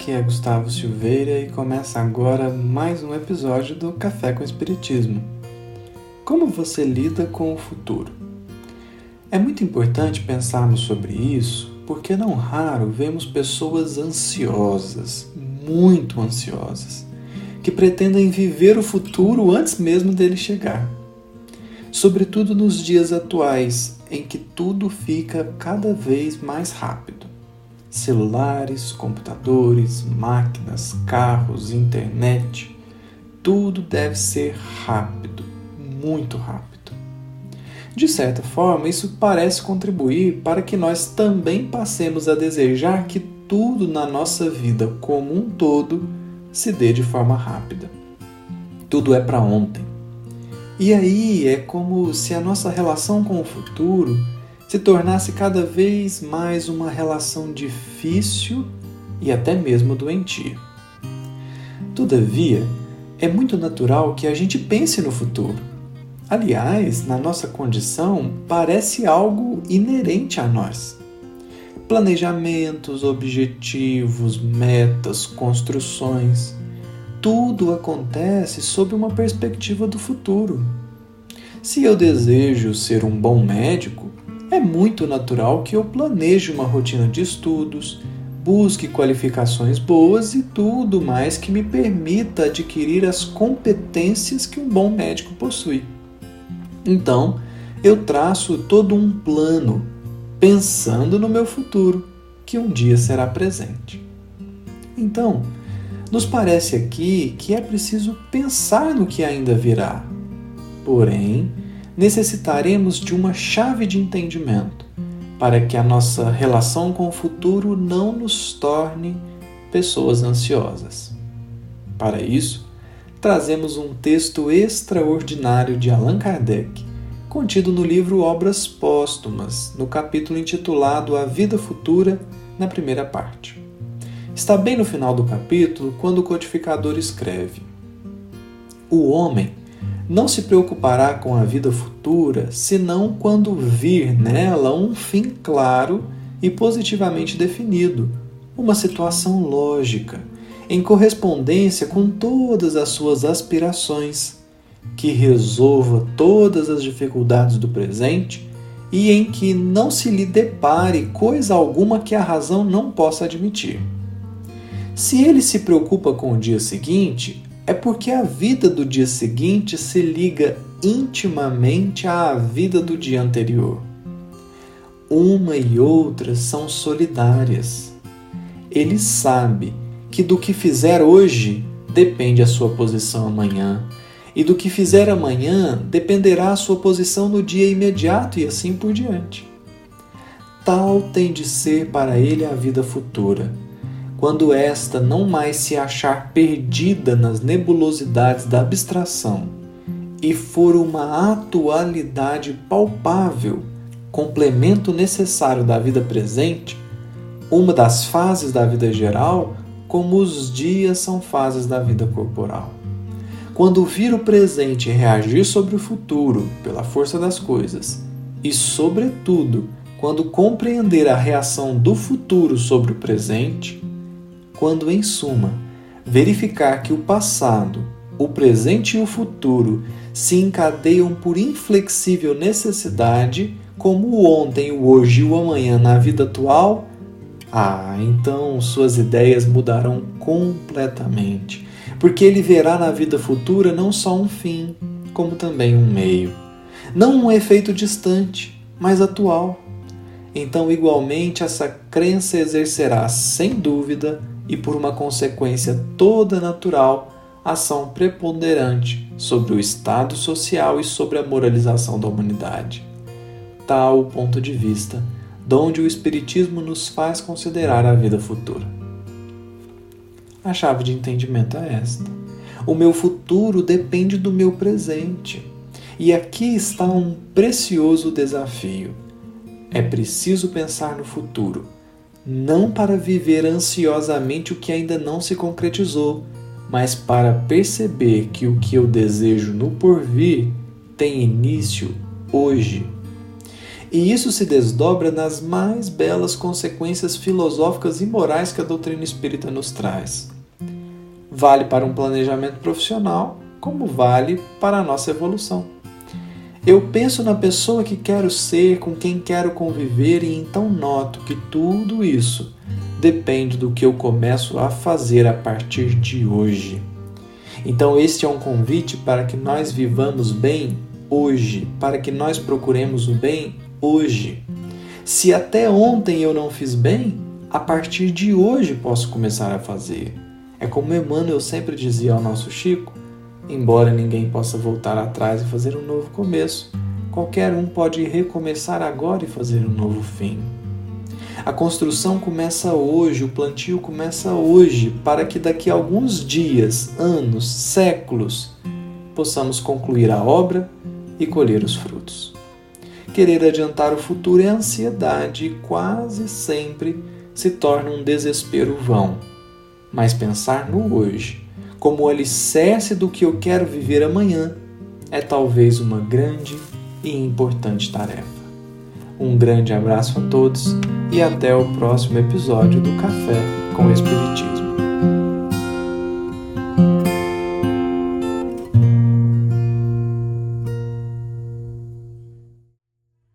aqui é Gustavo Silveira e começa agora mais um episódio do Café com Espiritismo. Como você lida com o futuro? É muito importante pensarmos sobre isso, porque não raro vemos pessoas ansiosas, muito ansiosas, que pretendem viver o futuro antes mesmo dele chegar. Sobretudo nos dias atuais, em que tudo fica cada vez mais rápido celulares, computadores, máquinas, carros, internet, tudo deve ser rápido, muito rápido. De certa forma, isso parece contribuir para que nós também passemos a desejar que tudo na nossa vida como um todo se dê de forma rápida. Tudo é para ontem. E aí é como se a nossa relação com o futuro se tornasse cada vez mais uma relação difícil e até mesmo doentia. Todavia, é muito natural que a gente pense no futuro. Aliás, na nossa condição, parece algo inerente a nós. Planejamentos, objetivos, metas, construções, tudo acontece sob uma perspectiva do futuro. Se eu desejo ser um bom médico, é muito natural que eu planeje uma rotina de estudos, busque qualificações boas e tudo mais que me permita adquirir as competências que um bom médico possui. Então, eu traço todo um plano, pensando no meu futuro, que um dia será presente. Então, nos parece aqui que é preciso pensar no que ainda virá. Porém, necessitaremos de uma chave de entendimento para que a nossa relação com o futuro não nos torne pessoas ansiosas. Para isso, trazemos um texto extraordinário de Allan Kardec, contido no livro Obras Póstumas, no capítulo intitulado A Vida Futura, na primeira parte. Está bem no final do capítulo quando o codificador escreve: O homem não se preocupará com a vida futura senão quando vir nela um fim claro e positivamente definido, uma situação lógica, em correspondência com todas as suas aspirações, que resolva todas as dificuldades do presente e em que não se lhe depare coisa alguma que a razão não possa admitir. Se ele se preocupa com o dia seguinte, é porque a vida do dia seguinte se liga intimamente à vida do dia anterior. Uma e outra são solidárias. Ele sabe que do que fizer hoje depende a sua posição amanhã, e do que fizer amanhã dependerá a sua posição no dia imediato e assim por diante. Tal tem de ser para ele a vida futura quando esta não mais se achar perdida nas nebulosidades da abstração e for uma atualidade palpável, complemento necessário da vida presente, uma das fases da vida geral, como os dias são fases da vida corporal. Quando vir o presente reagir sobre o futuro pela força das coisas, e, sobretudo, quando compreender a reação do futuro sobre o presente, quando, em suma, verificar que o passado, o presente e o futuro se encadeiam por inflexível necessidade, como o ontem, o hoje e o amanhã na vida atual, ah, então suas ideias mudarão completamente, porque ele verá na vida futura não só um fim, como também um meio. Não um efeito distante, mas atual. Então, igualmente, essa crença exercerá, sem dúvida, e, por uma consequência toda natural, ação preponderante sobre o estado social e sobre a moralização da humanidade. Tal o ponto de vista donde o Espiritismo nos faz considerar a vida futura. A chave de entendimento é esta. O meu futuro depende do meu presente. E aqui está um precioso desafio. É preciso pensar no futuro não para viver ansiosamente o que ainda não se concretizou, mas para perceber que o que eu desejo no porvir tem início hoje. E isso se desdobra nas mais belas consequências filosóficas e morais que a doutrina espírita nos traz. Vale para um planejamento profissional, como vale para a nossa evolução. Eu penso na pessoa que quero ser, com quem quero conviver, e então noto que tudo isso depende do que eu começo a fazer a partir de hoje. Então, este é um convite para que nós vivamos bem hoje, para que nós procuremos o bem hoje. Se até ontem eu não fiz bem, a partir de hoje posso começar a fazer. É como Emmanuel sempre dizia ao nosso Chico: embora ninguém possa voltar atrás e fazer um novo começo, qualquer um pode recomeçar agora e fazer um novo fim. A construção começa hoje, o plantio começa hoje, para que daqui a alguns dias, anos, séculos, possamos concluir a obra e colher os frutos. Querer adiantar o futuro é ansiedade e quase sempre se torna um desespero vão. Mas pensar no hoje, como alicerce do que eu quero viver amanhã, é talvez uma grande e importante tarefa. Um grande abraço a todos e até o próximo episódio do Café com Espiritismo.